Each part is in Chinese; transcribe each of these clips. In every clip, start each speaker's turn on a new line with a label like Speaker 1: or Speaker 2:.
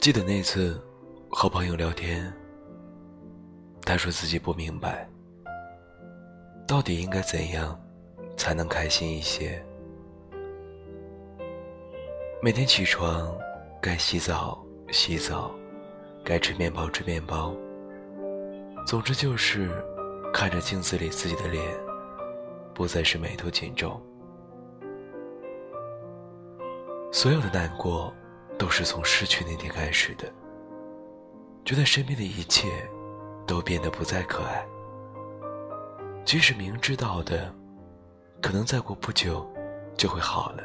Speaker 1: 记得那次和朋友聊天，他说自己不明白，到底应该怎样才能开心一些。每天起床，该洗澡洗澡，该吃面包吃面包。总之就是看着镜子里自己的脸，不再是眉头紧皱。所有的难过，都是从失去那天开始的。觉得身边的一切，都变得不再可爱。即使明知道的，可能再过不久，就会好了。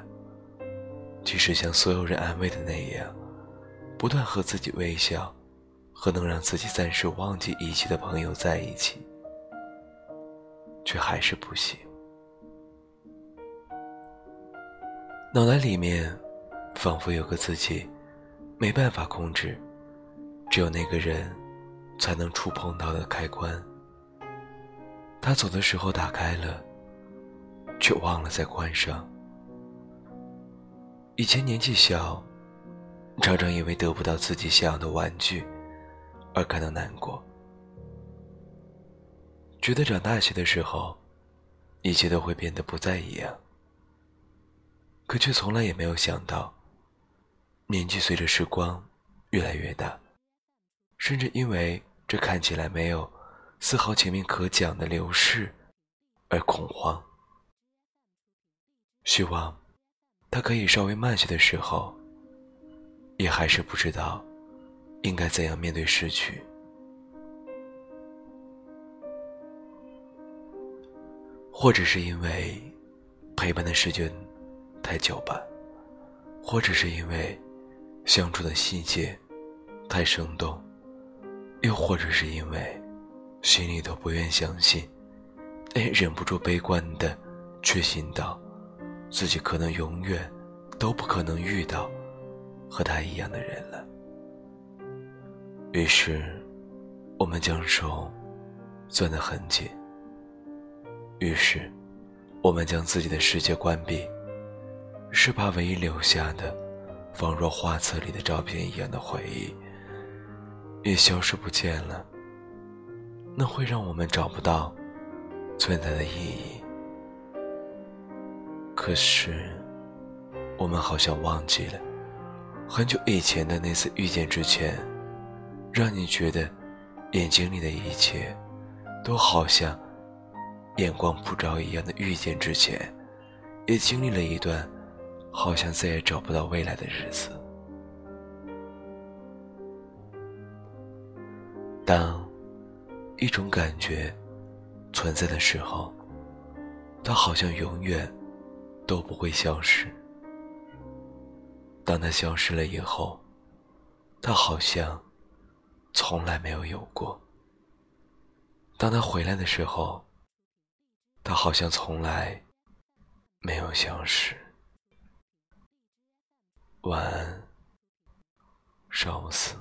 Speaker 1: 即使像所有人安慰的那样，不断和自己微笑，和能让自己暂时忘记一切的朋友在一起，却还是不行。脑袋里面，仿佛有个自己，没办法控制，只有那个人，才能触碰到的开关。他走的时候打开了，却忘了再关上。以前年纪小，常常因为得不到自己想要的玩具而感到难过，觉得长大些的时候，一切都会变得不再一样。可却从来也没有想到，年纪随着时光越来越大，甚至因为这看起来没有丝毫前面可讲的流逝而恐慌，希望。他可以稍微慢些的时候，也还是不知道应该怎样面对失去，或者是因为陪伴的时间太久吧，或者是因为相处的细节太生动，又或者是因为心里都不愿相信，但也忍不住悲观的确信到。自己可能永远都不可能遇到和他一样的人了。于是，我们将手攥得很紧。于是，我们将自己的世界关闭，是怕唯一留下的，仿若画册里的照片一样的回忆，也消失不见了。那会让我们找不到存在的意义。可是，我们好像忘记了很久以前的那次遇见之前，让你觉得眼睛里的一切都好像眼光普照一样的遇见之前，也经历了一段好像再也找不到未来的日子。当一种感觉存在的时候，它好像永远。都不会消失。当它消失了以后，它好像从来没有有过。当它回来的时候，它好像从来没有消失。晚安，少死。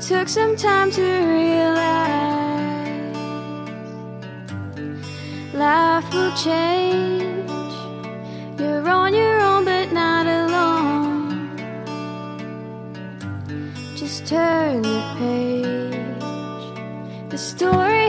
Speaker 2: took some time to realize life will change. Turn the page. The story